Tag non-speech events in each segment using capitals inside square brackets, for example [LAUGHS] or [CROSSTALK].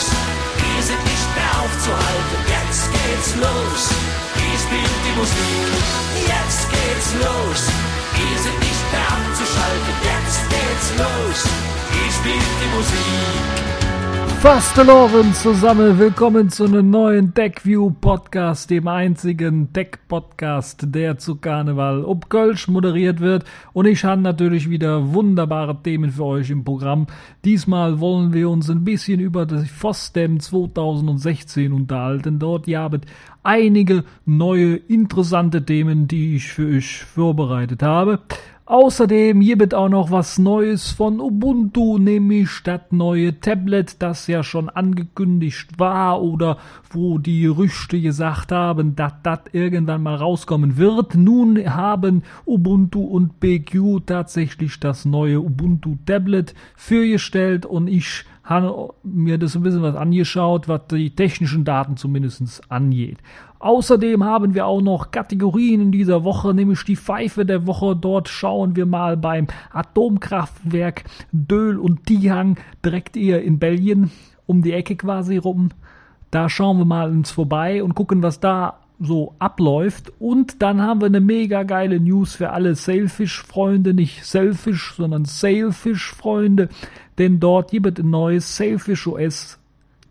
los. Wir sind nicht mehr aufzuhalten, jetzt geht's los. Hier spielt die Musik, jetzt geht's los. Wir sind nicht mehr abzuschalten, jetzt geht's los. Hier spielt die Musik. Fasteloven zusammen, willkommen zu einem neuen TechView Podcast, dem einzigen Tech-Podcast, der zu Karneval ob Kölsch moderiert wird. Und ich habe natürlich wieder wunderbare Themen für euch im Programm. Diesmal wollen wir uns ein bisschen über das FOSDEM 2016 unterhalten. Dort habt einige neue interessante Themen, die ich für euch vorbereitet habe. Außerdem gibt auch noch was Neues von Ubuntu, nämlich das neue Tablet, das ja schon angekündigt war oder wo die Gerüchte gesagt haben, dass das irgendwann mal rauskommen wird. Nun haben Ubuntu und BQ tatsächlich das neue Ubuntu Tablet vorgestellt und ich habe mir das ein bisschen was angeschaut, was die technischen Daten zumindest angeht. Außerdem haben wir auch noch Kategorien in dieser Woche, nämlich die Pfeife der Woche. Dort schauen wir mal beim Atomkraftwerk Döhl und Dihang direkt eher in Belgien um die Ecke quasi rum. Da schauen wir mal uns vorbei und gucken, was da so abläuft. Und dann haben wir eine mega geile News für alle Sailfish-Freunde, nicht Selfish, sondern Sailfish-Freunde, denn dort gibt es ein neues Sailfish OS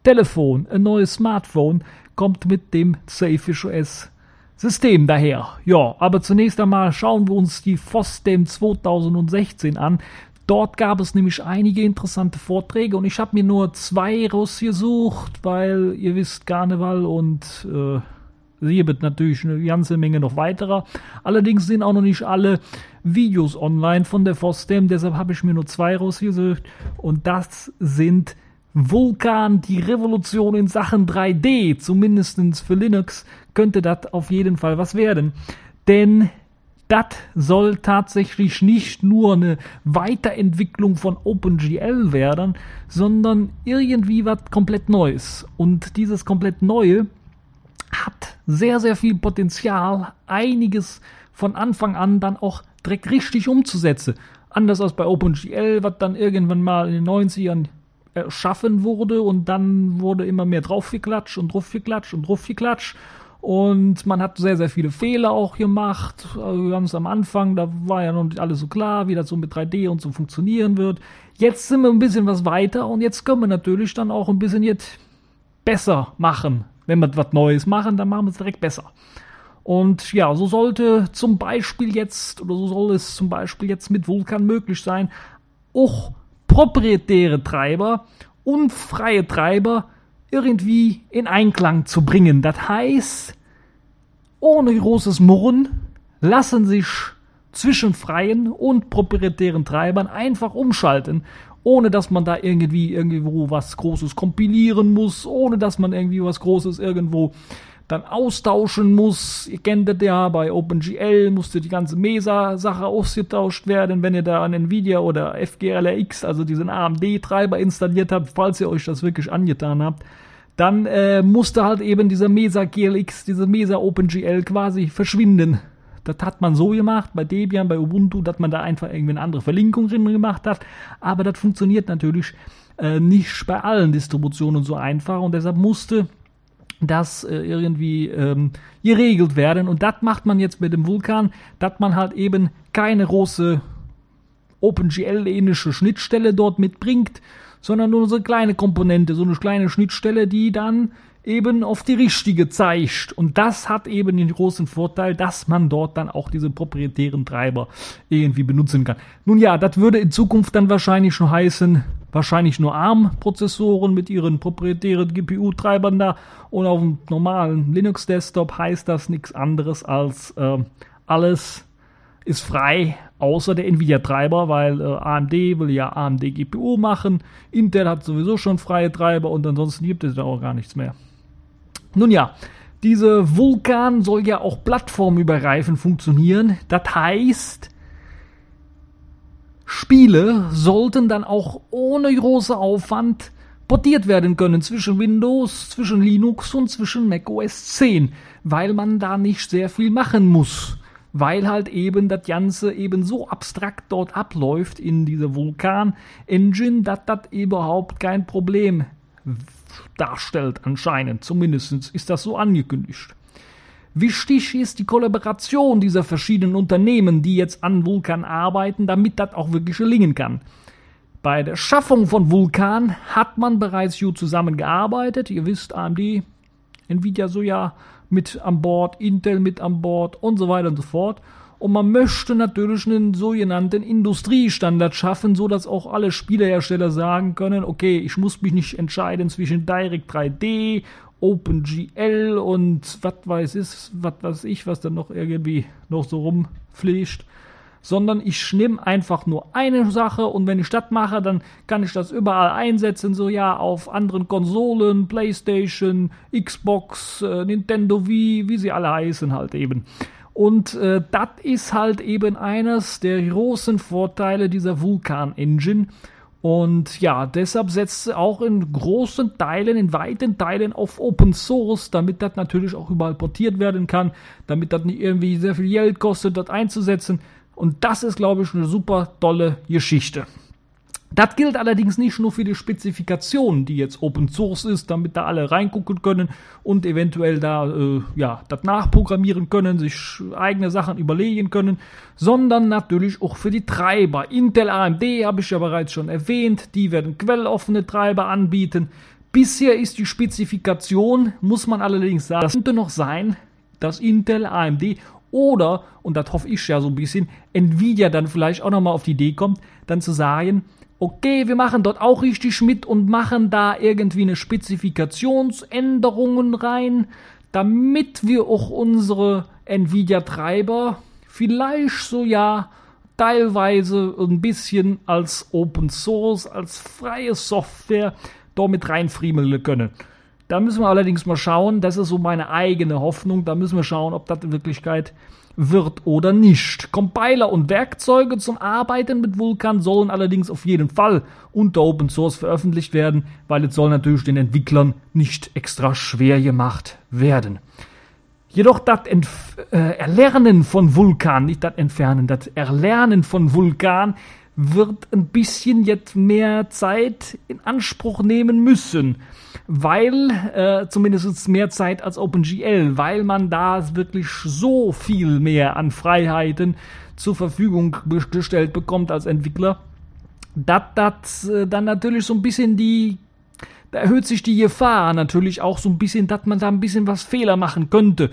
Telefon, ein neues Smartphone, kommt mit dem Safish OS System daher. Ja, aber zunächst einmal schauen wir uns die FOSDEM 2016 an. Dort gab es nämlich einige interessante Vorträge und ich habe mir nur zwei rausgesucht, weil ihr wisst, Karneval und äh, hier wird natürlich eine ganze Menge noch weiterer. Allerdings sind auch noch nicht alle Videos online von der FOSDEM, deshalb habe ich mir nur zwei rausgesucht und das sind Vulkan, die Revolution in Sachen 3D, zumindest für Linux, könnte das auf jeden Fall was werden. Denn das soll tatsächlich nicht nur eine Weiterentwicklung von OpenGL werden, sondern irgendwie was komplett Neues. Und dieses komplett Neue sehr, sehr viel Potenzial, einiges von Anfang an dann auch direkt richtig umzusetzen. Anders als bei OpenGL, was dann irgendwann mal in den 90ern erschaffen wurde und dann wurde immer mehr draufgeklatscht und draufgeklatscht und draufgeklatscht. Und man hat sehr, sehr viele Fehler auch gemacht. Also ganz am Anfang, da war ja noch nicht alles so klar, wie das so mit 3D und so funktionieren wird. Jetzt sind wir ein bisschen was weiter und jetzt können wir natürlich dann auch ein bisschen jetzt besser machen. Wenn wir was Neues machen, dann machen wir es direkt besser. Und ja, so sollte zum Beispiel jetzt, oder so soll es zum Beispiel jetzt mit Vulkan möglich sein, auch proprietäre Treiber und freie Treiber irgendwie in Einklang zu bringen. Das heißt, ohne großes Murren lassen sich zwischen freien und proprietären Treibern einfach umschalten, ohne dass man da irgendwie irgendwo was Großes kompilieren muss, ohne dass man irgendwie was Großes irgendwo dann austauschen muss. Ihr kennt das ja, bei OpenGL musste die ganze Mesa-Sache ausgetauscht werden, wenn ihr da an Nvidia oder FGLRX, also diesen AMD-Treiber installiert habt, falls ihr euch das wirklich angetan habt. Dann äh, musste halt eben dieser Mesa GLX, diese Mesa OpenGL quasi verschwinden. Das hat man so gemacht, bei Debian, bei Ubuntu, dass man da einfach irgendwie eine andere Verlinkung drin gemacht hat. Aber das funktioniert natürlich äh, nicht bei allen Distributionen so einfach und deshalb musste das äh, irgendwie ähm, geregelt werden. Und das macht man jetzt mit dem Vulkan, dass man halt eben keine große OpenGL-ähnliche Schnittstelle dort mitbringt, sondern nur so eine kleine Komponente, so eine kleine Schnittstelle, die dann eben auf die richtige zeigt. Und das hat eben den großen Vorteil, dass man dort dann auch diese proprietären Treiber irgendwie benutzen kann. Nun ja, das würde in Zukunft dann wahrscheinlich schon heißen, wahrscheinlich nur ARM-Prozessoren mit ihren proprietären GPU-Treibern da und auf dem normalen Linux-Desktop heißt das nichts anderes als äh, alles ist frei, außer der Nvidia-Treiber, weil äh, AMD will ja AMD-GPU machen, Intel hat sowieso schon freie Treiber und ansonsten gibt es da auch gar nichts mehr. Nun ja, diese Vulkan soll ja auch plattformübergreifend funktionieren. Das heißt, Spiele sollten dann auch ohne großen Aufwand portiert werden können zwischen Windows, zwischen Linux und zwischen Mac OS 10, weil man da nicht sehr viel machen muss. Weil halt eben das Ganze eben so abstrakt dort abläuft in dieser Vulkan-Engine, dass das überhaupt kein Problem darstellt anscheinend. Zumindest ist das so angekündigt. Wichtig ist die Kollaboration dieser verschiedenen Unternehmen, die jetzt an Vulkan arbeiten, damit das auch wirklich gelingen kann. Bei der Schaffung von Vulkan hat man bereits gut zusammengearbeitet. Ihr wisst, AMD, Nvidia so ja mit an Bord, Intel mit an Bord und so weiter und so fort. Und man möchte natürlich einen sogenannten Industriestandard schaffen, so dass auch alle Spielehersteller sagen können, okay, ich muss mich nicht entscheiden zwischen Direct 3D, OpenGL und was weiß ich, was weiß ich, was dann noch irgendwie noch so rumfliegt sondern ich nehme einfach nur eine Sache und wenn ich das mache, dann kann ich das überall einsetzen, so ja, auf anderen Konsolen, Playstation, Xbox, äh, Nintendo Wii, wie sie alle heißen halt eben. Und äh, das ist halt eben eines der großen Vorteile dieser Vulkan Engine. Und ja, deshalb setzt sie auch in großen Teilen, in weiten Teilen auf Open Source, damit das natürlich auch überall portiert werden kann, damit das nicht irgendwie sehr viel Geld kostet, das einzusetzen. Und das ist, glaube ich, eine super tolle Geschichte. Das gilt allerdings nicht nur für die Spezifikation, die jetzt Open Source ist, damit da alle reingucken können und eventuell da äh, ja das nachprogrammieren können, sich eigene Sachen überlegen können, sondern natürlich auch für die Treiber. Intel AMD habe ich ja bereits schon erwähnt, die werden quelloffene Treiber anbieten. Bisher ist die Spezifikation, muss man allerdings sagen, das könnte noch sein, dass Intel, AMD oder, und das hoffe ich ja so ein bisschen, Nvidia dann vielleicht auch nochmal auf die Idee kommt, dann zu sagen, okay, wir machen dort auch richtig mit und machen da irgendwie eine Spezifikationsänderungen rein, damit wir auch unsere Nvidia-Treiber vielleicht so ja teilweise ein bisschen als Open Source, als freie Software damit reinfriemeln können. Da müssen wir allerdings mal schauen, das ist so meine eigene Hoffnung, da müssen wir schauen, ob das in Wirklichkeit wird oder nicht. Compiler und Werkzeuge zum Arbeiten mit Vulkan sollen allerdings auf jeden Fall unter Open Source veröffentlicht werden, weil es soll natürlich den Entwicklern nicht extra schwer gemacht werden. Jedoch das Entf äh, Erlernen von Vulkan, nicht das Entfernen, das Erlernen von Vulkan wird ein bisschen jetzt mehr Zeit in Anspruch nehmen müssen weil äh, zumindest mehr Zeit als OpenGL, weil man da wirklich so viel mehr an Freiheiten zur Verfügung gestellt bekommt als Entwickler, dass das äh, dann natürlich so ein bisschen die da erhöht sich die Gefahr natürlich auch so ein bisschen, dass man da ein bisschen was Fehler machen könnte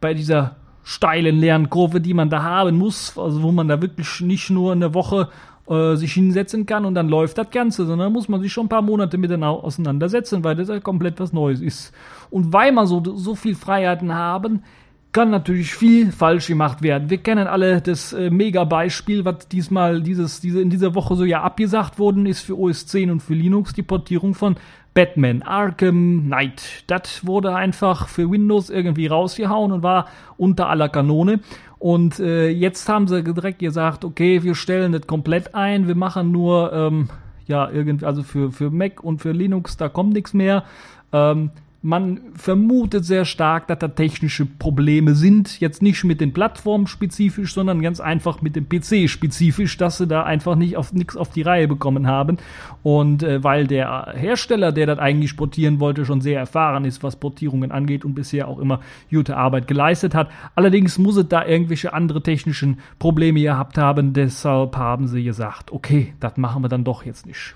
bei dieser steilen Lernkurve, die man da haben muss, also wo man da wirklich nicht nur eine Woche äh, sich hinsetzen kann und dann läuft das Ganze, sondern muss man sich schon ein paar Monate miteinander auseinandersetzen, weil das ja komplett was Neues ist. Und weil man so, so viel Freiheiten haben, kann natürlich viel falsch gemacht werden. Wir kennen alle das äh, Mega-Beispiel, was diesmal dieses, diese, in dieser Woche so ja abgesagt worden ist für OS 10 und für Linux, die Portierung von Batman Arkham Knight. Das wurde einfach für Windows irgendwie rausgehauen und war unter aller Kanone. Und äh, jetzt haben sie direkt gesagt, okay, wir stellen das komplett ein, wir machen nur, ähm, ja, irgendwie, also für, für Mac und für Linux, da kommt nichts mehr. Ähm, man vermutet sehr stark, dass da technische Probleme sind. Jetzt nicht mit den Plattformen spezifisch, sondern ganz einfach mit dem PC spezifisch, dass sie da einfach nicht auf nichts auf die Reihe bekommen haben. Und äh, weil der Hersteller, der das eigentlich portieren wollte, schon sehr erfahren ist, was Portierungen angeht und bisher auch immer gute Arbeit geleistet hat. Allerdings muss es da irgendwelche andere technischen Probleme gehabt haben. Deshalb haben sie gesagt, okay, das machen wir dann doch jetzt nicht.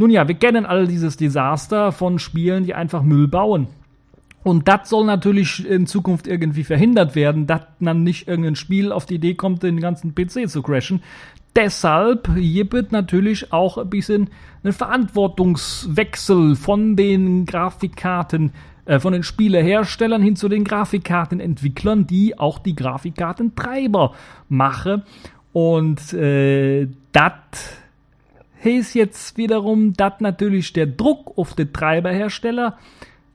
Nun ja, wir kennen all dieses Desaster von Spielen, die einfach Müll bauen. Und das soll natürlich in Zukunft irgendwie verhindert werden, dass dann nicht irgendein Spiel auf die Idee kommt, den ganzen PC zu crashen. Deshalb gibt natürlich auch ein bisschen einen Verantwortungswechsel von den Grafikkarten, äh, von den Spieleherstellern hin zu den Grafikkartenentwicklern, die auch die Grafikkartentreiber machen. Und äh, das heißt jetzt wiederum, dass natürlich der Druck auf den Treiberhersteller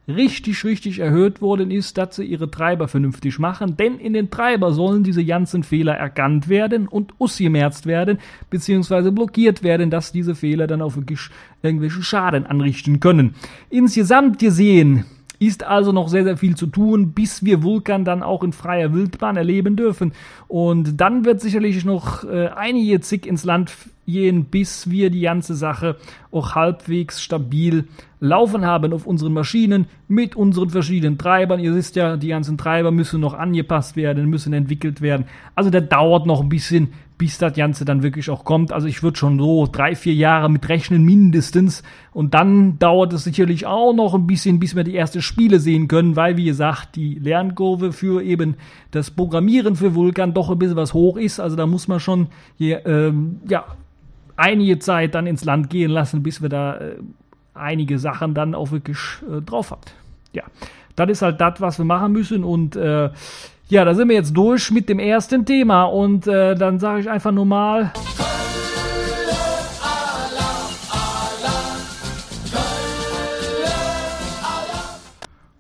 richtig, richtig erhöht worden ist, dass sie ihre Treiber vernünftig machen, denn in den Treiber sollen diese ganzen Fehler erkannt werden und ausgemerzt werden, beziehungsweise blockiert werden, dass diese Fehler dann auch wirklich irgendwelche Schaden anrichten können. Insgesamt gesehen ist also noch sehr, sehr viel zu tun, bis wir Vulkan dann auch in freier Wildbahn erleben dürfen. Und dann wird sicherlich noch äh, einige Zick ins Land gehen, bis wir die ganze Sache auch halbwegs stabil laufen haben auf unseren Maschinen mit unseren verschiedenen Treibern. Ihr wisst ja, die ganzen Treiber müssen noch angepasst werden, müssen entwickelt werden. Also der dauert noch ein bisschen, bis das Ganze dann wirklich auch kommt. Also ich würde schon so drei, vier Jahre mit rechnen mindestens. Und dann dauert es sicherlich auch noch ein bisschen, bis wir die ersten Spiele sehen können, weil, wie gesagt, die Lernkurve für eben das Programmieren für Vulkan doch ein bisschen was hoch ist. Also da muss man schon hier, ähm, ja, einige Zeit dann ins Land gehen lassen, bis wir da äh, einige Sachen dann auch wirklich äh, drauf hat. Ja, das ist halt das, was wir machen müssen und äh, ja, da sind wir jetzt durch mit dem ersten Thema und äh, dann sage ich einfach nur mal.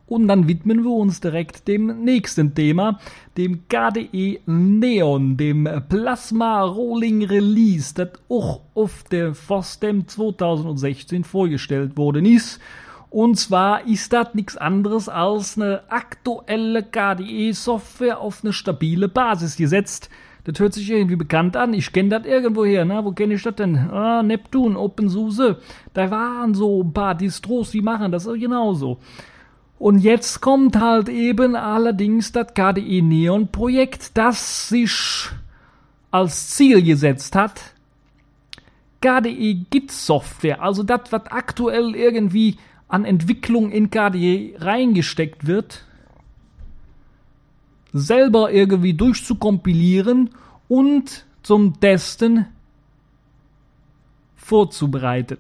Und dann widmen wir uns direkt dem nächsten Thema, dem KDE Neon, dem Plasma Rolling Release, das auch auf der FOSDEM 2016 vorgestellt worden ist. Und zwar ist das nichts anderes als eine aktuelle KDE-Software auf eine stabile Basis gesetzt. Das hört sich irgendwie bekannt an. Ich kenne das irgendwoher. Ne? Wo kenne ich das denn? Ah, Neptun, OpenSUSE. Da waren so ein paar Distros, die machen das genauso. Und jetzt kommt halt eben allerdings das KDE Neon Projekt, das sich als Ziel gesetzt hat, KDE Git Software, also das, was aktuell irgendwie an Entwicklung in KDE reingesteckt wird, selber irgendwie durchzukompilieren und zum Testen vorzubereiten.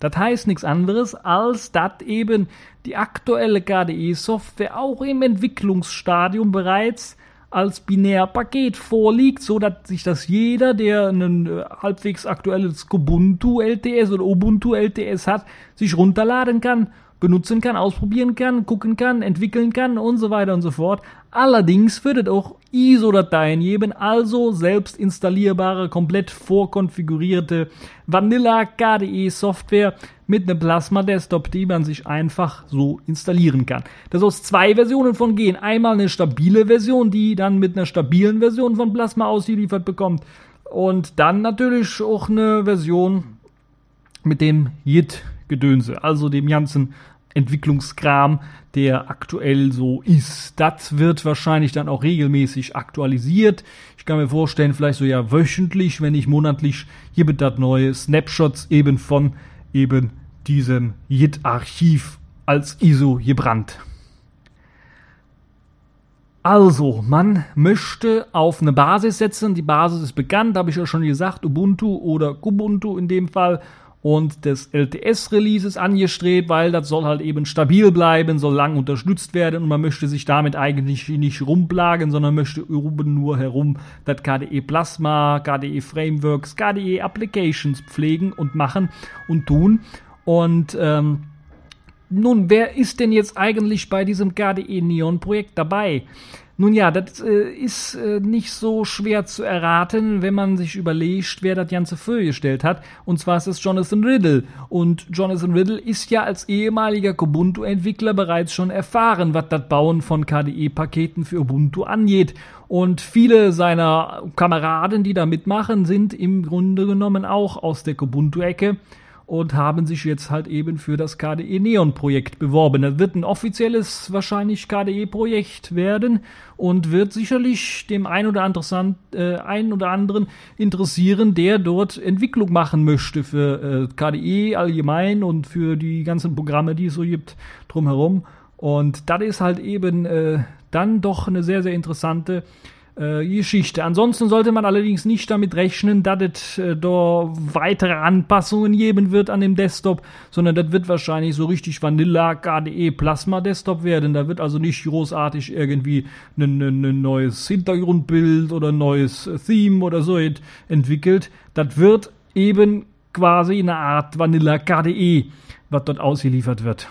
Das heißt nichts anderes, als dass eben die aktuelle KDE-Software auch im Entwicklungsstadium bereits als Binärpaket vorliegt, so dass sich das jeder, der ein äh, halbwegs aktuelles Ubuntu LTS oder Ubuntu LTS hat, sich runterladen kann, benutzen kann, ausprobieren kann, gucken kann, entwickeln kann und so weiter und so fort. Allerdings wird es auch ISO-Dateien geben, also selbst installierbare, komplett vorkonfigurierte Vanilla KDE Software mit einem Plasma Desktop, die man sich einfach so installieren kann. Da soll es zwei Versionen von gehen. Einmal eine stabile Version, die dann mit einer stabilen Version von Plasma ausgeliefert bekommt. Und dann natürlich auch eine Version mit dem JIT-Gedönse, also dem ganzen Entwicklungskram, der aktuell so ist. Das wird wahrscheinlich dann auch regelmäßig aktualisiert. Ich kann mir vorstellen, vielleicht so ja wöchentlich, wenn nicht monatlich, hier wird das neue Snapshots eben von eben diesem JIT-Archiv als ISO gebrannt. Also, man möchte auf eine Basis setzen. Die Basis ist bekannt, habe ich ja schon gesagt, Ubuntu oder Kubuntu in dem Fall und des LTS-Releases angestrebt, weil das soll halt eben stabil bleiben, soll lang unterstützt werden und man möchte sich damit eigentlich nicht rumplagen, sondern möchte oben nur herum das KDE Plasma, KDE Frameworks, KDE Applications pflegen und machen und tun. Und ähm, nun, wer ist denn jetzt eigentlich bei diesem KDE Neon Projekt dabei? Nun ja, das äh, ist äh, nicht so schwer zu erraten, wenn man sich überlegt, wer das Ganze vorgestellt hat. Und zwar ist es Jonathan Riddle. Und Jonathan Riddle ist ja als ehemaliger Ubuntu-Entwickler bereits schon erfahren, was das Bauen von KDE-Paketen für Ubuntu angeht. Und viele seiner Kameraden, die da mitmachen, sind im Grunde genommen auch aus der Ubuntu-Ecke und haben sich jetzt halt eben für das KDE Neon Projekt beworben. Das wird ein offizielles wahrscheinlich KDE Projekt werden und wird sicherlich dem ein oder, äh, ein oder anderen interessieren, der dort Entwicklung machen möchte für äh, KDE allgemein und für die ganzen Programme, die es so gibt drumherum. Und das ist halt eben äh, dann doch eine sehr, sehr interessante äh, Geschichte. Ansonsten sollte man allerdings nicht damit rechnen, dass es äh, da weitere Anpassungen geben wird an dem Desktop, sondern das wird wahrscheinlich so richtig Vanilla KDE Plasma Desktop werden. Da wird also nicht großartig irgendwie ein, neues Hintergrundbild oder neues Theme oder so entwickelt. Das wird eben quasi eine Art Vanilla KDE, was dort ausgeliefert wird.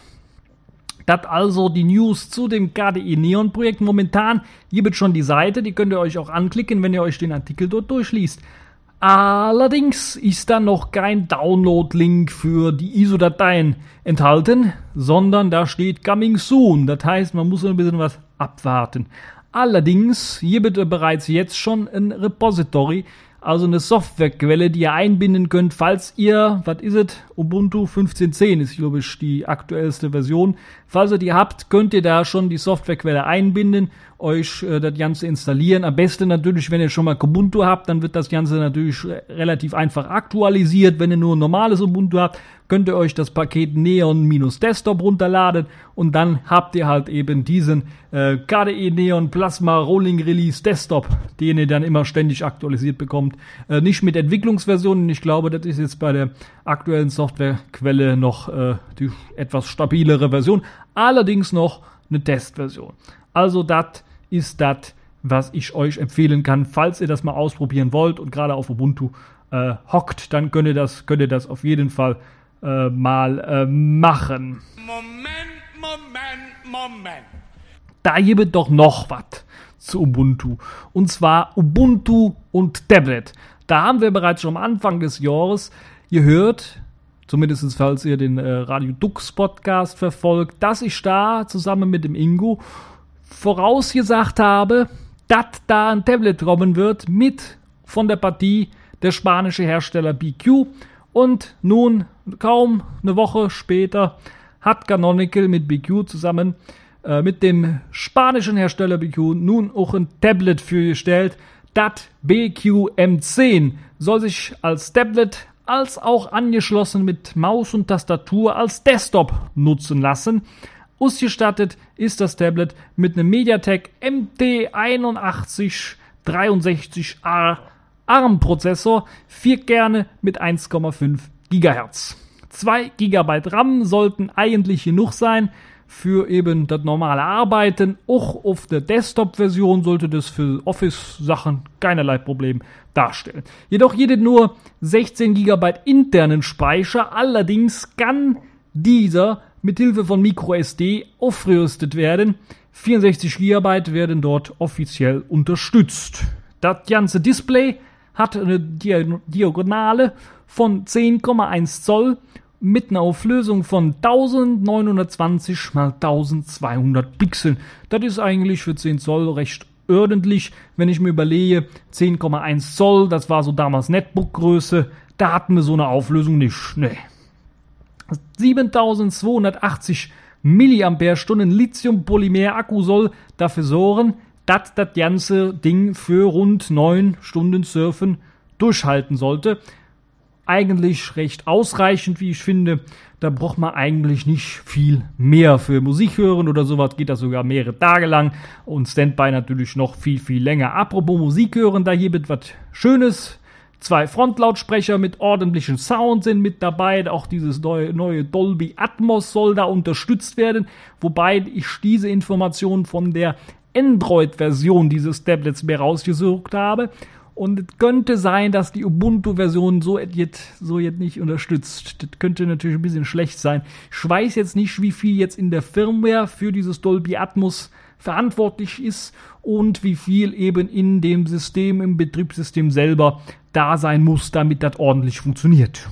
Das also die News zu dem KDE Neon Projekt. Momentan gibt es schon die Seite, die könnt ihr euch auch anklicken, wenn ihr euch den Artikel dort durchliest. Allerdings ist da noch kein Download-Link für die ISO-Dateien enthalten, sondern da steht Coming Soon. Das heißt, man muss ein bisschen was abwarten. Allerdings gibt es bereits jetzt schon ein Repository also eine Softwarequelle, die ihr einbinden könnt, falls ihr, was ist es, Ubuntu 15.10 ist, glaube ich, die aktuellste Version. Falls ihr die habt, könnt ihr da schon die Softwarequelle einbinden, euch äh, das Ganze installieren. Am besten natürlich, wenn ihr schon mal Ubuntu habt, dann wird das Ganze natürlich relativ einfach aktualisiert. Wenn ihr nur ein normales Ubuntu habt, könnt ihr euch das Paket Neon-Desktop runterladen und dann habt ihr halt eben diesen äh, KDE Neon Plasma Rolling Release Desktop, den ihr dann immer ständig aktualisiert bekommt. Äh, nicht mit Entwicklungsversionen, ich glaube, das ist jetzt bei der aktuellen Softwarequelle noch äh, die etwas stabilere Version, allerdings noch eine Testversion. Also das ist das, was ich euch empfehlen kann, falls ihr das mal ausprobieren wollt und gerade auf Ubuntu äh, hockt, dann könnt ihr das, könnt ihr das auf jeden Fall äh, mal äh, machen. Moment, Moment, Moment. Da gibt doch noch was zu Ubuntu. Und zwar Ubuntu und Tablet. Da haben wir bereits schon am Anfang des Jahres gehört, zumindest falls ihr den äh, Radio Dux Podcast verfolgt, dass ich da zusammen mit dem Ingo vorausgesagt habe, dass da ein Tablet kommen wird mit von der Partie der spanische Hersteller BQ. Und nun, kaum eine Woche später, hat Canonical mit BQ zusammen äh, mit dem spanischen Hersteller BQ nun auch ein Tablet für gestellt. Das BQ M10 soll sich als Tablet als auch angeschlossen mit Maus und Tastatur als Desktop nutzen lassen. Ausgestattet ist das Tablet mit einem MediaTek MT8163A ARM-Prozessor, 4 Kerne mit 1,5 GHz. 2 GB RAM sollten eigentlich genug sein für eben das normale Arbeiten. Auch auf der Desktop-Version sollte das für Office-Sachen keinerlei Problem darstellen. Jedoch jede nur 16 GB internen Speicher, allerdings kann dieser mithilfe von MicroSD aufgerüstet werden. 64 GB werden dort offiziell unterstützt. Das ganze Display hat eine Diagonale von 10,1 Zoll mit einer Auflösung von 1920 mal 1200 Pixeln. Das ist eigentlich für 10 Zoll recht ordentlich, wenn ich mir überlege, 10,1 Zoll, das war so damals Netbook-Größe, da hatten wir so eine Auflösung nicht. Nee. 7280 Milliampere-Stunden Lithium-Polymer-Akku soll dafür sorgen, dass das ganze Ding für rund 9 Stunden Surfen durchhalten sollte eigentlich recht ausreichend, wie ich finde. Da braucht man eigentlich nicht viel mehr für Musik hören oder sowas. Geht das sogar mehrere Tage lang und Standby natürlich noch viel, viel länger. Apropos Musik hören, da hier wird was Schönes. Zwei Frontlautsprecher mit ordentlichem Sound sind mit dabei. Auch dieses neue, neue Dolby Atmos soll da unterstützt werden. Wobei ich diese Information von der Android-Version dieses Tablets mir rausgesucht habe. Und es könnte sein, dass die Ubuntu-Version so jetzt, so jetzt nicht unterstützt. Das könnte natürlich ein bisschen schlecht sein. Ich weiß jetzt nicht, wie viel jetzt in der Firmware für dieses Dolby Atmos verantwortlich ist und wie viel eben in dem System, im Betriebssystem selber da sein muss, damit das ordentlich funktioniert.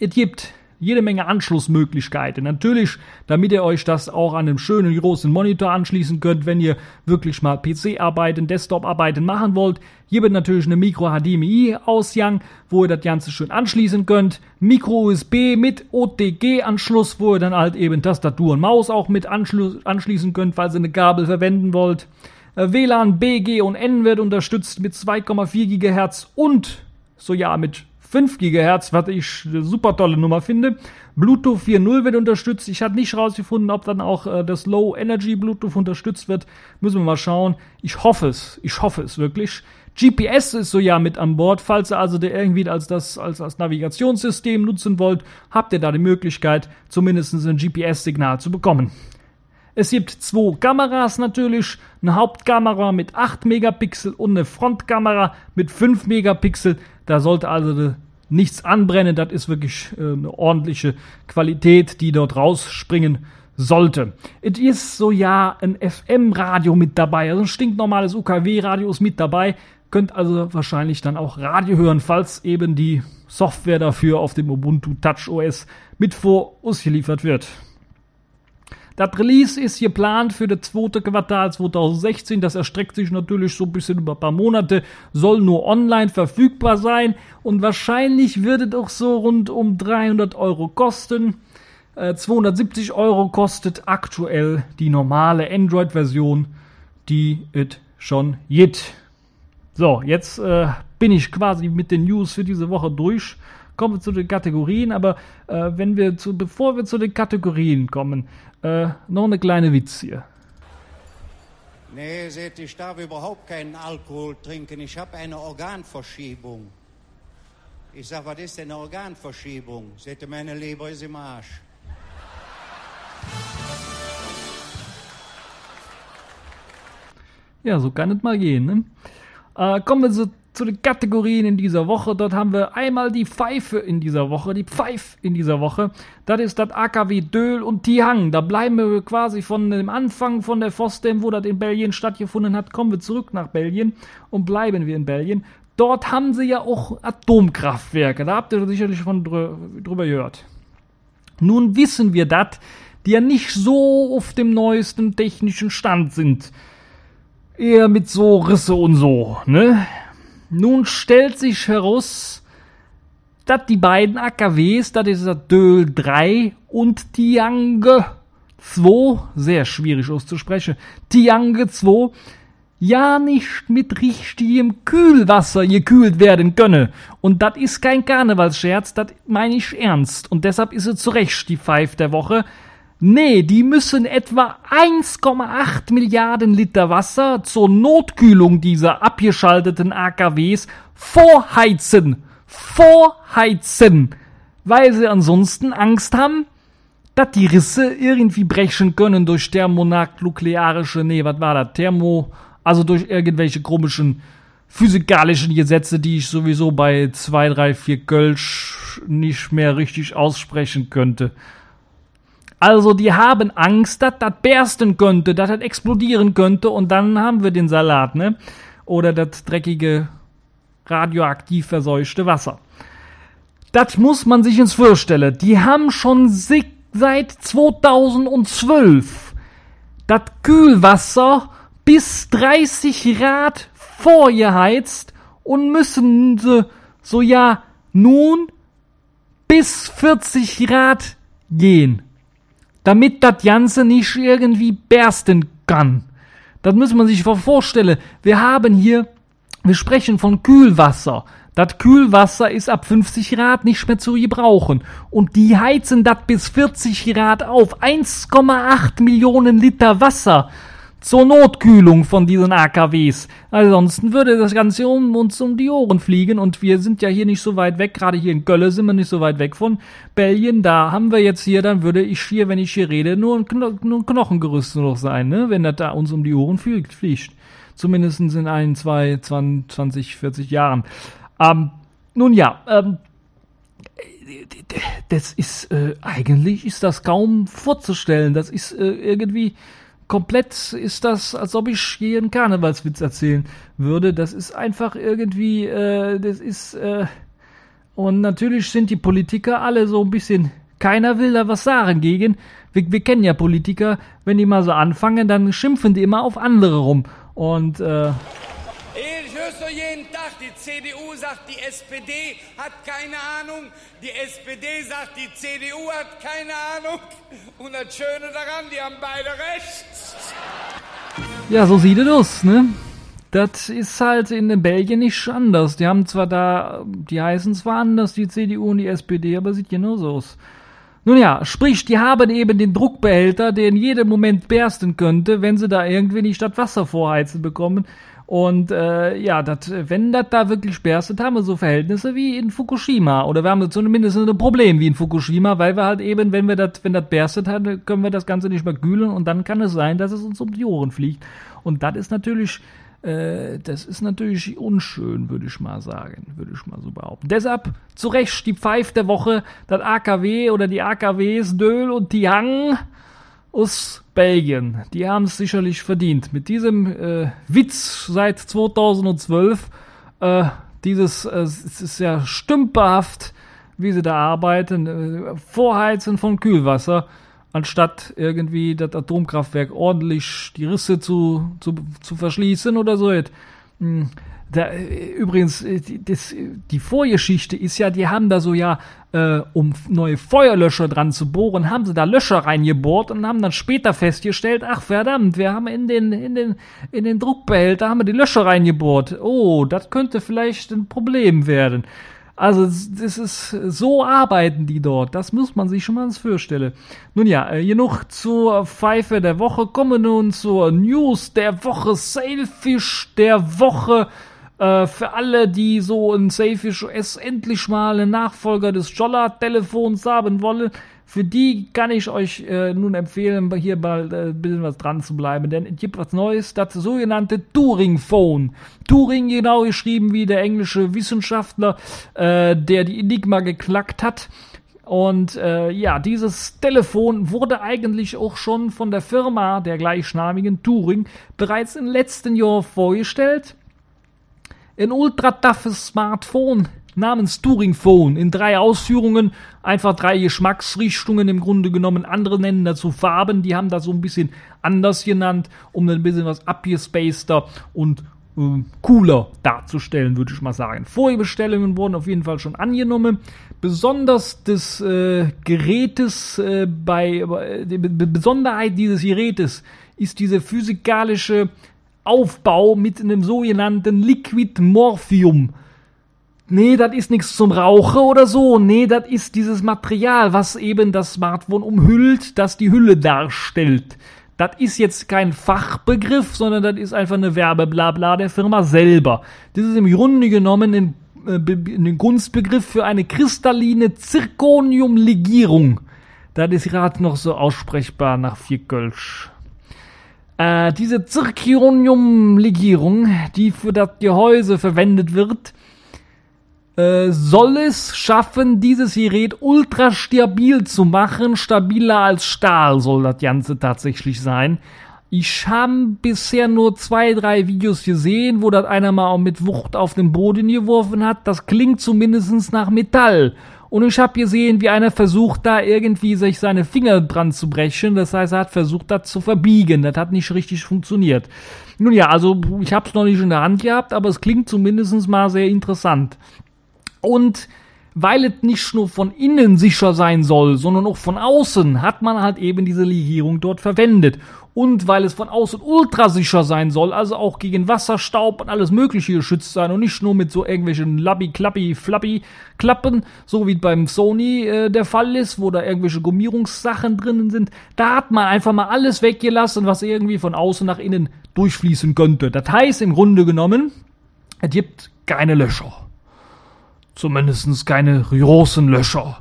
Es gibt jede Menge Anschlussmöglichkeiten. Natürlich, damit ihr euch das auch an einem schönen großen Monitor anschließen könnt, wenn ihr wirklich mal PC-Arbeiten, Desktop-Arbeiten machen wollt. Hier wird natürlich eine Micro-HDMI-Ausgang, wo ihr das Ganze schön anschließen könnt. Micro-USB mit OTG-Anschluss, wo ihr dann halt eben Tastatur und Maus auch mit anschließen könnt, falls ihr eine Gabel verwenden wollt. Äh, WLAN B, G und N wird unterstützt mit 2,4 GHz und so ja mit 5 GHz, was ich eine super tolle Nummer finde. Bluetooth 4.0 wird unterstützt. Ich habe nicht rausgefunden, ob dann auch äh, das Low Energy Bluetooth unterstützt wird. Müssen wir mal schauen. Ich hoffe es. Ich hoffe es wirklich. GPS ist so ja mit an Bord. Falls ihr also irgendwie als das, als das Navigationssystem nutzen wollt, habt ihr da die Möglichkeit, zumindest ein GPS-Signal zu bekommen. Es gibt zwei Kameras natürlich, eine Hauptkamera mit 8 Megapixel und eine Frontkamera mit 5 Megapixel. Da sollte also nichts anbrennen. Das ist wirklich äh, eine ordentliche Qualität, die dort rausspringen sollte. Es ist so ja ein FM-Radio mit dabei, also ein stinknormales UKW-Radio ist mit dabei. Könnt also wahrscheinlich dann auch Radio hören, falls eben die Software dafür auf dem Ubuntu Touch OS mit vor ausgeliefert wird. Das Release ist geplant für das zweite Quartal 2016. Das erstreckt sich natürlich so ein bisschen über ein paar Monate, soll nur online verfügbar sein und wahrscheinlich wird es auch so rund um 300 Euro kosten. 270 äh, Euro kostet aktuell die normale Android-Version, die es schon gibt. So, jetzt äh, bin ich quasi mit den News für diese Woche durch. Kommen wir zu den Kategorien, aber äh, wenn wir zu, bevor wir zu den Kategorien kommen, äh, noch eine kleine Witz hier. Nee, seht, ich darf überhaupt keinen Alkohol trinken. Ich habe eine Organverschiebung. Ich sag, was ist denn eine Organverschiebung? Seht ihr, meine Leber ist im Arsch. Ja, so kann es mal gehen. Ne? Äh, kommen wir zu, zu, den Kategorien in dieser Woche. Dort haben wir einmal die Pfeife in dieser Woche, die Pfeif in dieser Woche. Das ist das AKW Döhl und Tihang. Da bleiben wir quasi von dem Anfang von der FOSDEM, wo das in Belgien stattgefunden hat, kommen wir zurück nach Belgien und bleiben wir in Belgien. Dort haben sie ja auch Atomkraftwerke. Da habt ihr sicherlich von drüber gehört. Nun wissen wir das, die ja nicht so auf dem neuesten technischen Stand sind. Eher mit so Risse und so, ne? Nun stellt sich heraus, dass die beiden AKWs, das ist das Döl 3 und Tiange 2, sehr schwierig auszusprechen, Tiange 2, ja nicht mit richtigem Kühlwasser gekühlt werden könne. Und das ist kein Karnevalsscherz, das meine ich ernst. Und deshalb ist es zu Recht die Pfeif der Woche. Nee, die müssen etwa 1,8 Milliarden Liter Wasser zur Notkühlung dieser abgeschalteten AKWs vorheizen. Vorheizen. Weil sie ansonsten Angst haben, dass die Risse irgendwie brechen können durch thermonuklearische, nee, was war das? Thermo, also durch irgendwelche komischen physikalischen Gesetze, die ich sowieso bei 2, 3, 4 Kölsch nicht mehr richtig aussprechen könnte. Also die haben Angst, dass das bersten könnte, dass das explodieren könnte und dann haben wir den Salat, ne? Oder das dreckige, radioaktiv verseuchte Wasser. Das muss man sich ins vorstellen. Die haben schon seit 2012 das Kühlwasser bis 30 Grad vorgeheizt und müssen sie so ja nun bis 40 Grad gehen damit das Ganze nicht irgendwie bersten kann. Das muss man sich vorstellen. Wir haben hier, wir sprechen von Kühlwasser. Das Kühlwasser ist ab 50 Grad nicht mehr zu gebrauchen. Und die heizen das bis 40 Grad auf. 1,8 Millionen Liter Wasser zur Notkühlung von diesen AKWs. Ansonsten würde das Ganze um uns um die Ohren fliegen und wir sind ja hier nicht so weit weg, gerade hier in Gölle sind wir nicht so weit weg von Belgien. Da haben wir jetzt hier, dann würde ich hier, wenn ich hier rede, nur ein, Kno nur ein Knochengerüst noch sein, ne? wenn das da uns um die Ohren fliegt. fliegt. Zumindest in ein, zwei, 20, 40 Jahren. Ähm, nun ja, ähm, das ist äh, eigentlich ist das kaum vorzustellen. Das ist äh, irgendwie komplett ist das, als ob ich hier einen Karnevalswitz erzählen würde. Das ist einfach irgendwie, äh, das ist, äh, und natürlich sind die Politiker alle so ein bisschen, keiner will da was sagen gegen. Wir, wir kennen ja Politiker, wenn die mal so anfangen, dann schimpfen die immer auf andere rum. Und, äh, hörst du jeden Tag, die CDU sagt, die SPD hat keine Ahnung, die SPD sagt, die CDU hat keine Ahnung. Und das Schöne daran, die haben beide recht. Ja, so sieht es aus, ne? Das ist halt in Belgien nicht anders. Die haben zwar da, die heißen zwar anders, die CDU und die SPD, aber sieht genauso aus. Nun ja, sprich, die haben eben den Druckbehälter, der in jedem Moment bersten könnte, wenn sie da irgendwie nicht statt Wasser vorheizen bekommen. Und äh, ja, dat, wenn das da wirklich berstet, haben wir so Verhältnisse wie in Fukushima. Oder wir haben zumindest ein Problem wie in Fukushima, weil wir halt eben, wenn wir das, wenn das berstet hat, können wir das Ganze nicht mehr kühlen und dann kann es sein, dass es uns um die Ohren fliegt. Und das ist natürlich, äh, das ist natürlich unschön, würde ich mal sagen, würde ich mal so behaupten. Deshalb zu Recht die Pfeif der Woche, das AKW oder die AKWs Döl und Tiang aus Belgien. Die haben es sicherlich verdient. Mit diesem äh, Witz seit 2012, äh, dieses, äh, es ist ja stümperhaft, wie sie da arbeiten, äh, Vorheizen von Kühlwasser. anstatt irgendwie das Atomkraftwerk ordentlich die Risse zu, zu, zu verschließen oder so. Hm, da, äh, übrigens, äh, das, die Vorgeschichte ist ja, die haben da so ja, äh, um neue Feuerlöscher dran zu bohren, haben sie da Löscher reingebohrt und haben dann später festgestellt, ach verdammt, wir haben in den, in den, in den Druckbehälter haben wir die Löscher reingebohrt. Oh, das könnte vielleicht ein Problem werden. Also das ist so arbeiten die dort. Das muss man sich schon mal ins vorstellen. Nun ja, äh, genug zur Pfeife der Woche. Kommen wir nun zur News der Woche. Sailfish der Woche. Äh, für alle, die so ein Sailfish OS endlich mal einen Nachfolger des Jolla-Telefons haben wollen, für die kann ich euch äh, nun empfehlen, hier bald äh, ein bisschen was dran zu bleiben, denn es gibt was Neues, das sogenannte Turing-Phone. Turing genau geschrieben wie der englische Wissenschaftler, äh, der die Enigma geknackt hat. Und äh, ja, dieses Telefon wurde eigentlich auch schon von der Firma der gleichnamigen Turing bereits im letzten Jahr vorgestellt. Ein ultra toughes Smartphone namens Turing Phone in drei Ausführungen, einfach drei Geschmacksrichtungen im Grunde genommen. Andere nennen dazu Farben, die haben das so ein bisschen anders genannt, um ein bisschen was abgespaceder und äh, cooler darzustellen, würde ich mal sagen. Vorbestellungen wurden auf jeden Fall schon angenommen. Besonders des äh, Gerätes äh, bei äh, die Besonderheit dieses Gerätes ist diese physikalische Aufbau mit einem sogenannten Liquid Morphium nee, das ist nichts zum Rauchen oder so. Nee, das ist dieses Material, was eben das Smartphone umhüllt, das die Hülle darstellt. Das ist jetzt kein Fachbegriff, sondern das ist einfach eine Werbeblabla der Firma selber. Das ist im Grunde genommen ein, äh, ein Kunstbegriff für eine kristalline Zirconiumlegierung. Das ist gerade noch so aussprechbar nach vier Kölsch. Äh, diese Zirconiumlegierung, die für das Gehäuse verwendet wird, äh, soll es schaffen, dieses Gerät ultra stabil zu machen. Stabiler als Stahl soll das Ganze tatsächlich sein. Ich habe bisher nur zwei, drei Videos gesehen, wo das einer mal auch mit Wucht auf den Boden geworfen hat. Das klingt zumindest nach Metall. Und ich habe gesehen, wie einer versucht, da irgendwie sich seine Finger dran zu brechen. Das heißt, er hat versucht, das zu verbiegen. Das hat nicht richtig funktioniert. Nun ja, also ich habe es noch nicht in der Hand gehabt, aber es klingt zumindest mal sehr interessant. Und weil es nicht nur von innen sicher sein soll, sondern auch von außen, hat man halt eben diese Legierung dort verwendet. Und weil es von außen ultra sicher sein soll, also auch gegen Wasserstaub und alles Mögliche geschützt sein und nicht nur mit so irgendwelchen Labby, Klappi, Flappy Klappen, so wie beim Sony äh, der Fall ist, wo da irgendwelche Gummierungssachen drinnen sind. Da hat man einfach mal alles weggelassen, was irgendwie von außen nach innen durchfließen könnte. Das heißt im Grunde genommen, es gibt keine Löcher. Zumindest keine großen Löcher.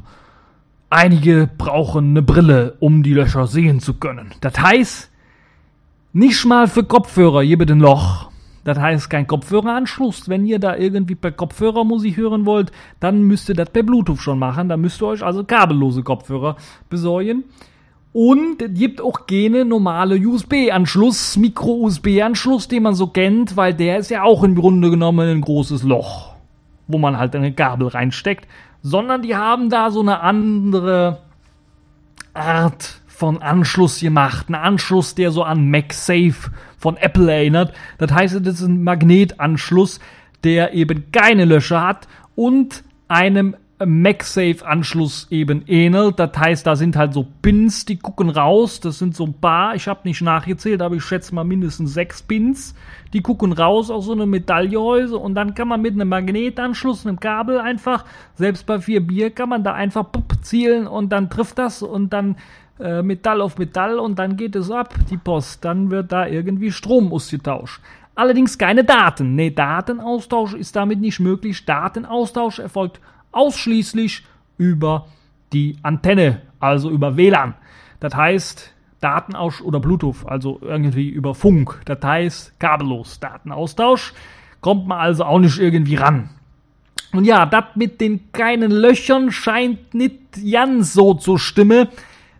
Einige brauchen eine Brille, um die Löcher sehen zu können. Das heißt, nicht mal für Kopfhörer gebe ein Loch. Das heißt, kein Kopfhöreranschluss. Wenn ihr da irgendwie per Kopfhörer Musik hören wollt, dann müsst ihr das per Bluetooth schon machen. Da müsst ihr euch also kabellose Kopfhörer besorgen. Und es gibt auch keine normale USB-Anschluss, Micro-USB-Anschluss, den man so kennt, weil der ist ja auch im Grunde genommen ein großes Loch wo man halt eine Gabel reinsteckt, sondern die haben da so eine andere Art von Anschluss gemacht. Ein Anschluss, der so an MagSafe von Apple erinnert. Das heißt, das ist ein Magnetanschluss, der eben keine Löcher hat und einem MagSafe-Anschluss eben ähnelt. Das heißt, da sind halt so Pins, die gucken raus. Das sind so ein paar, ich habe nicht nachgezählt, aber ich schätze mal mindestens sechs Pins. Die gucken raus aus so einem Metallgehäuse und dann kann man mit einem Magnetanschluss, einem Kabel einfach, selbst bei vier Bier, kann man da einfach pup, zielen und dann trifft das und dann äh, Metall auf Metall und dann geht es ab, die Post. Dann wird da irgendwie Strom ausgetauscht. Allerdings keine Daten. Nee, Datenaustausch ist damit nicht möglich. Datenaustausch erfolgt ausschließlich über die Antenne, also über WLAN. Das heißt, Datenaustausch oder Bluetooth, also irgendwie über Funk. Das heißt, kabellos Datenaustausch. Kommt man also auch nicht irgendwie ran. Und ja, das mit den kleinen Löchern scheint nicht ganz so zu stimmen.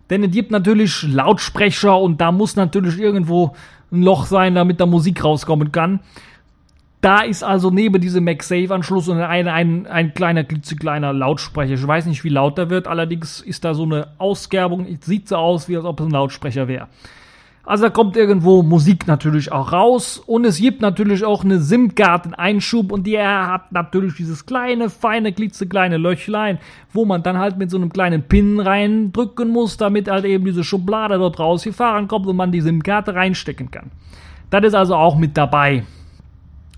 Denn es gibt natürlich Lautsprecher und da muss natürlich irgendwo ein Loch sein, damit da Musik rauskommen kann. Da ist also neben diesem MagSafe-Anschluss ein, ein, ein, ein kleiner, klitzekleiner Lautsprecher. Ich weiß nicht, wie laut der wird, allerdings ist da so eine Ausgerbung. Sieht so aus, wie als ob es ein Lautsprecher wäre. Also da kommt irgendwo Musik natürlich auch raus und es gibt natürlich auch eine SIM-Karten-Einschub und die hat natürlich dieses kleine, feine, klitzekleine Löchlein, wo man dann halt mit so einem kleinen Pin reindrücken muss, damit halt eben diese Schublade dort rausgefahren kommt und man die SIM-Karte reinstecken kann. Das ist also auch mit dabei.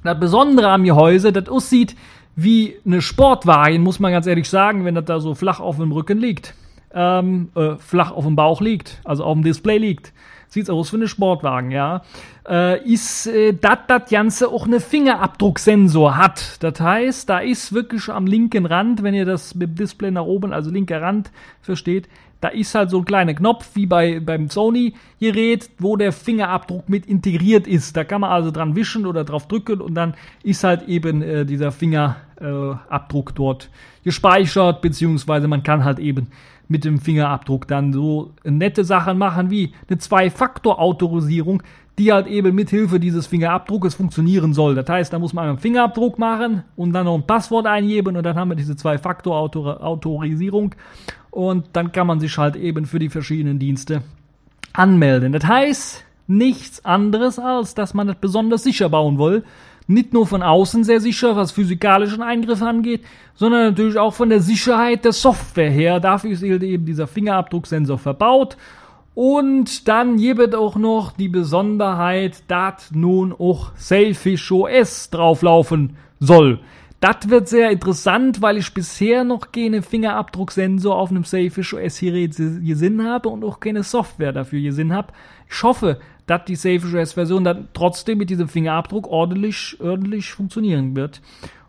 Das Besondere am Gehäuse, das aussieht wie eine Sportwagen, muss man ganz ehrlich sagen, wenn das da so flach auf dem Rücken liegt. Ähm, äh, flach auf dem Bauch liegt, also auf dem Display liegt sieht's aus wie eine Sportwagen, ja, äh, ist, äh, dass das Ganze auch eine Fingerabdrucksensor hat. Das heißt, da ist wirklich am linken Rand, wenn ihr das mit dem Display nach oben, also linker Rand versteht, da ist halt so ein kleiner Knopf wie bei, beim Sony-Gerät, wo der Fingerabdruck mit integriert ist. Da kann man also dran wischen oder drauf drücken und dann ist halt eben äh, dieser Fingerabdruck äh, dort gespeichert, beziehungsweise man kann halt eben mit dem Fingerabdruck dann so nette Sachen machen wie eine Zwei-Faktor-Autorisierung, die halt eben mit Hilfe dieses Fingerabdruckes funktionieren soll. Das heißt, da muss man einen Fingerabdruck machen und dann noch ein Passwort eingeben und dann haben wir diese Zwei-Faktor-Autorisierung und dann kann man sich halt eben für die verschiedenen Dienste anmelden. Das heißt, nichts anderes als, dass man das besonders sicher bauen will nicht nur von außen sehr sicher, was physikalischen Eingriff angeht, sondern natürlich auch von der Sicherheit der Software her. Dafür ist eben dieser Fingerabdrucksensor verbaut. Und dann gibt auch noch die Besonderheit, dass nun auch Selfish OS drauflaufen soll. Das wird sehr interessant, weil ich bisher noch keine Fingerabdrucksensor auf einem Selfish OS Gerät gesehen habe und auch keine Software dafür gesehen habe. Ich hoffe, dass die Safe OS Version dann trotzdem mit diesem Fingerabdruck ordentlich, ordentlich funktionieren wird.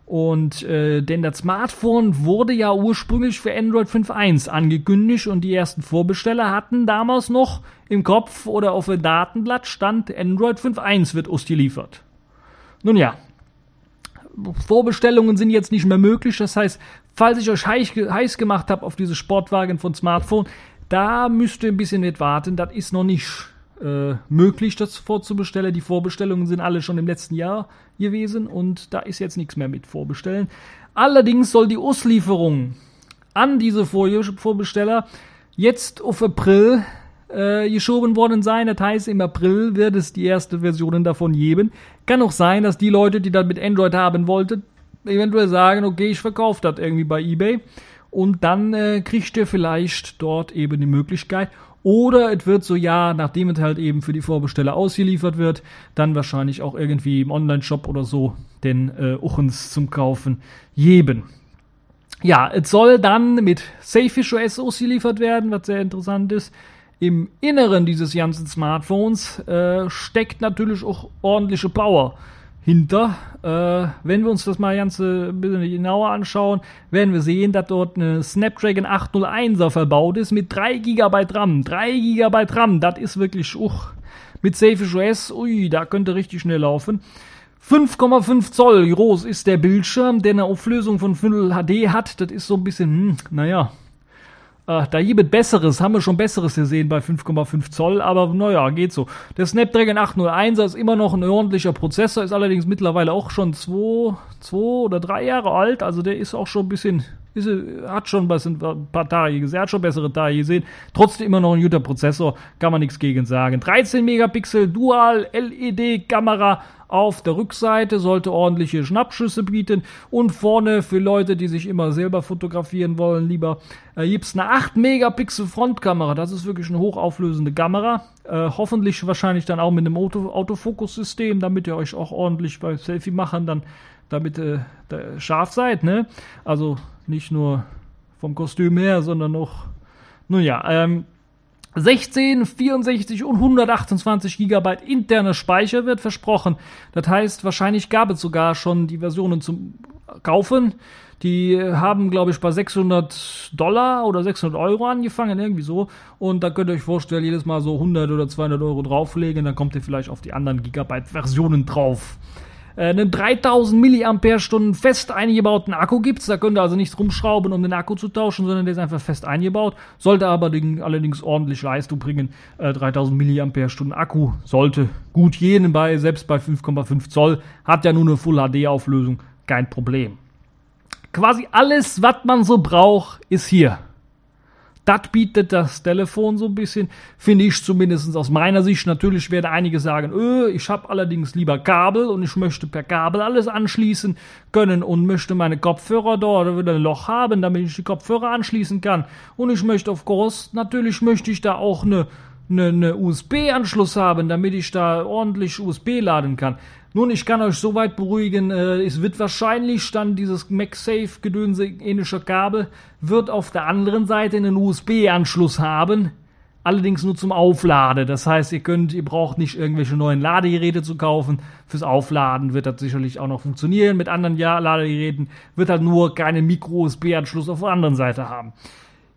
Und äh, denn das Smartphone wurde ja ursprünglich für Android 5.1 angekündigt und die ersten Vorbesteller hatten damals noch im Kopf oder auf dem Datenblatt stand Android 5.1 wird ausgeliefert. Nun ja, Vorbestellungen sind jetzt nicht mehr möglich. Das heißt, falls ich euch heiß gemacht habe auf diese Sportwagen von Smartphone, da müsst ihr ein bisschen nicht warten. Das ist noch nicht äh, möglich, das vorzubestellen. Die Vorbestellungen sind alle schon im letzten Jahr gewesen und da ist jetzt nichts mehr mit Vorbestellen. Allerdings soll die Auslieferung an diese Vorbesteller jetzt auf April äh, geschoben worden sein. Das heißt, im April wird es die erste Versionen davon geben. Kann auch sein, dass die Leute, die das mit Android haben wollten, eventuell sagen, okay, ich verkaufe das irgendwie bei eBay. Und dann äh, kriegt ihr vielleicht dort eben die Möglichkeit. Oder es wird so, ja, nachdem es halt eben für die Vorbesteller ausgeliefert wird, dann wahrscheinlich auch irgendwie im Online-Shop oder so den äh, Uchens zum Kaufen geben. Ja, es soll dann mit Safish OS ausgeliefert werden, was sehr interessant ist. Im Inneren dieses ganzen Smartphones äh, steckt natürlich auch ordentliche Power hinter. Äh, wenn wir uns das mal ganz äh, ein bisschen genauer anschauen, werden wir sehen, dass dort eine Snapdragon 801er verbaut ist mit 3 GB RAM. 3 GB RAM, das ist wirklich, uch, mit Safe OS, ui, da könnte richtig schnell laufen. 5,5 Zoll groß ist der Bildschirm, der eine Auflösung von 5 HD hat. Das ist so ein bisschen, hm, naja, äh, da gibt Besseres, haben wir schon Besseres gesehen bei 5,5 Zoll, aber naja, geht so. Der Snapdragon 801 ist immer noch ein ordentlicher Prozessor, ist allerdings mittlerweile auch schon 2 oder 3 Jahre alt, also der ist auch schon ein bisschen, ist, hat schon ein paar Tage gesehen, hat schon bessere Tage gesehen. Trotzdem immer noch ein guter Prozessor, kann man nichts gegen sagen. 13 Megapixel Dual LED Kamera auf der Rückseite sollte ordentliche Schnappschüsse bieten und vorne für Leute, die sich immer selber fotografieren wollen, lieber äh, gibt's eine 8 Megapixel Frontkamera. Das ist wirklich eine hochauflösende Kamera. Äh, hoffentlich wahrscheinlich dann auch mit einem Auto Autofokus-System, damit ihr euch auch ordentlich bei Selfie machen dann damit äh, da scharf seid, ne? Also nicht nur vom Kostüm her, sondern noch, nun ja, ähm, 16, 64 und 128 GB interner Speicher wird versprochen. Das heißt, wahrscheinlich gab es sogar schon die Versionen zum Kaufen. Die haben, glaube ich, bei 600 Dollar oder 600 Euro angefangen, irgendwie so. Und da könnt ihr euch vorstellen, jedes Mal so 100 oder 200 Euro drauflegen, dann kommt ihr vielleicht auf die anderen Gigabyte-Versionen drauf. Äh, einen 3000 Milliampere-Stunden fest eingebauten Akku gibt. Da könnt ihr also nichts rumschrauben, um den Akku zu tauschen, sondern der ist einfach fest eingebaut. Sollte aber den, allerdings ordentlich Leistung bringen. Äh, 3000 Milliampere-Stunden Akku sollte gut gehen, bei, selbst bei 5,5 Zoll. Hat ja nur eine Full-HD-Auflösung, kein Problem. Quasi alles, was man so braucht, ist hier. Das bietet das Telefon so ein bisschen, finde ich zumindest aus meiner Sicht. Natürlich werden einige sagen, öh, ich habe allerdings lieber Kabel und ich möchte per Kabel alles anschließen können und möchte meine Kopfhörer dort wieder ein Loch haben, damit ich die Kopfhörer anschließen kann. Und ich möchte auf Kurs, natürlich möchte ich da auch eine eine, eine USB-Anschluss haben, damit ich da ordentlich USB laden kann. Nun, ich kann euch soweit beruhigen, äh, es wird wahrscheinlich dann dieses MagSafe-Gedönse ähnliche Kabel, wird auf der anderen Seite einen USB-Anschluss haben, allerdings nur zum Aufladen. Das heißt, ihr könnt, ihr braucht nicht irgendwelche neuen Ladegeräte zu kaufen. Fürs Aufladen wird das sicherlich auch noch funktionieren. Mit anderen ja Ladegeräten wird halt nur keinen Micro-USB-Anschluss auf der anderen Seite haben.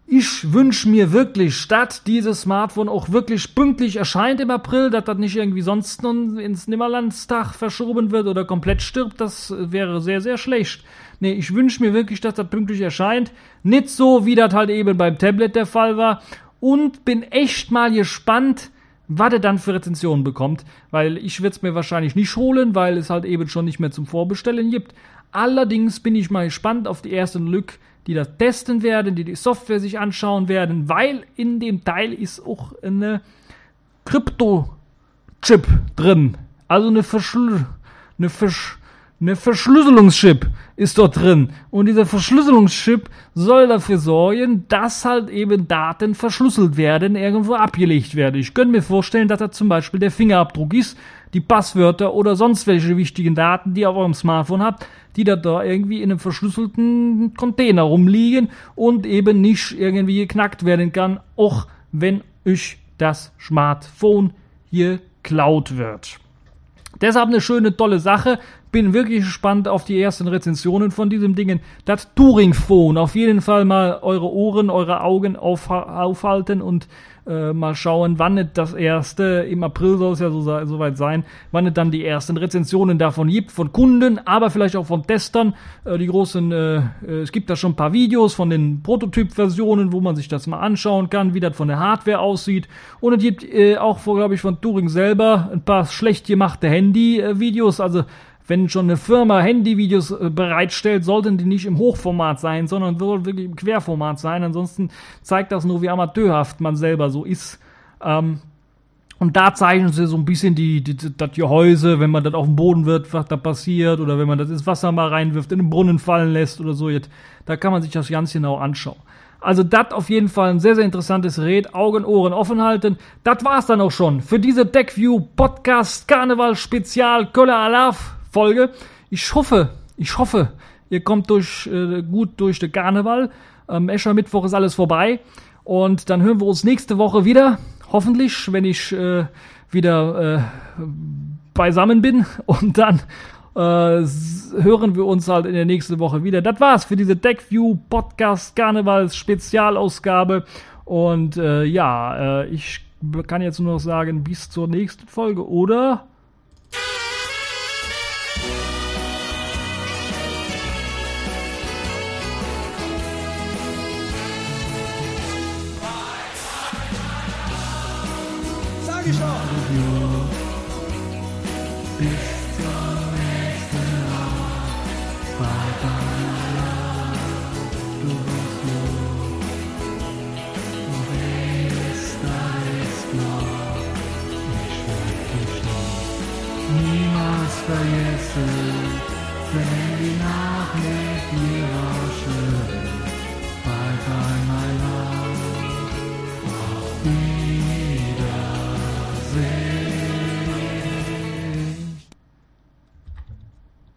Ich wünsche mir wirklich, statt dieses Smartphone auch wirklich pünktlich erscheint im April, dass das nicht irgendwie sonst ins Nimmerlandstag verschoben wird oder komplett stirbt, das wäre sehr, sehr schlecht. Nee, ich wünsche mir wirklich, dass das pünktlich erscheint. Nicht so, wie das halt eben beim Tablet der Fall war. Und bin echt mal gespannt, was er dann für Rezensionen bekommt, weil ich werde es mir wahrscheinlich nicht holen, weil es halt eben schon nicht mehr zum Vorbestellen gibt. Allerdings bin ich mal gespannt auf die ersten Lück, die das testen werden, die die Software sich anschauen werden, weil in dem Teil ist auch eine Krypto-Chip drin. Also eine, Verschl eine, Versch eine Verschlüsselungschip ist dort drin. Und dieser Verschlüsselungschip soll dafür sorgen, dass halt eben Daten verschlüsselt werden, irgendwo abgelegt werden. Ich könnte mir vorstellen, dass das zum Beispiel der Fingerabdruck ist, die Passwörter oder sonst welche wichtigen Daten, die ihr auf eurem Smartphone habt, die da, da irgendwie in einem verschlüsselten Container rumliegen und eben nicht irgendwie geknackt werden kann, auch wenn euch das Smartphone hier klaut wird. Deshalb eine schöne, tolle Sache. Bin wirklich gespannt auf die ersten Rezensionen von diesem Dingen. Das Touring-Phone. Auf jeden Fall mal eure Ohren, eure Augen auf, aufhalten und äh, mal schauen, wann es das erste, im April soll es ja so soweit sein, wann es dann die ersten Rezensionen davon gibt, von Kunden, aber vielleicht auch von Testern. Äh, die großen, äh, äh, es gibt da schon ein paar Videos von den Prototyp-Versionen, wo man sich das mal anschauen kann, wie das von der Hardware aussieht. Und es gibt äh, auch, glaube ich, von Turing selber ein paar schlecht gemachte Handy-Videos, also wenn schon eine Firma Handyvideos äh, bereitstellt, sollten die nicht im Hochformat sein, sondern wirklich im Querformat sein. Ansonsten zeigt das nur, wie amateurhaft man selber so ist. Ähm, und da zeichnen sie so ein bisschen die, die, das Gehäuse, wenn man das auf dem Boden wird, was da passiert, oder wenn man das ins Wasser mal reinwirft, in den Brunnen fallen lässt oder so. Jetzt, da kann man sich das ganz genau anschauen. Also das auf jeden Fall ein sehr, sehr interessantes Gerät. Augen, Ohren offen halten. Das war's dann auch schon für diese TechView Podcast Karneval Spezial Köller Alaf Folge. Ich hoffe, ich hoffe, ihr kommt durch, äh, gut durch den Karneval. Ähm, Escher-Mittwoch ist alles vorbei. Und dann hören wir uns nächste Woche wieder. Hoffentlich, wenn ich äh, wieder äh, beisammen bin. [LAUGHS] Und dann äh, hören wir uns halt in der nächsten Woche wieder. Das war's für diese TechView Podcast Karnevals Spezialausgabe. Und äh, ja, äh, ich kann jetzt nur noch sagen, bis zur nächsten Folge, oder?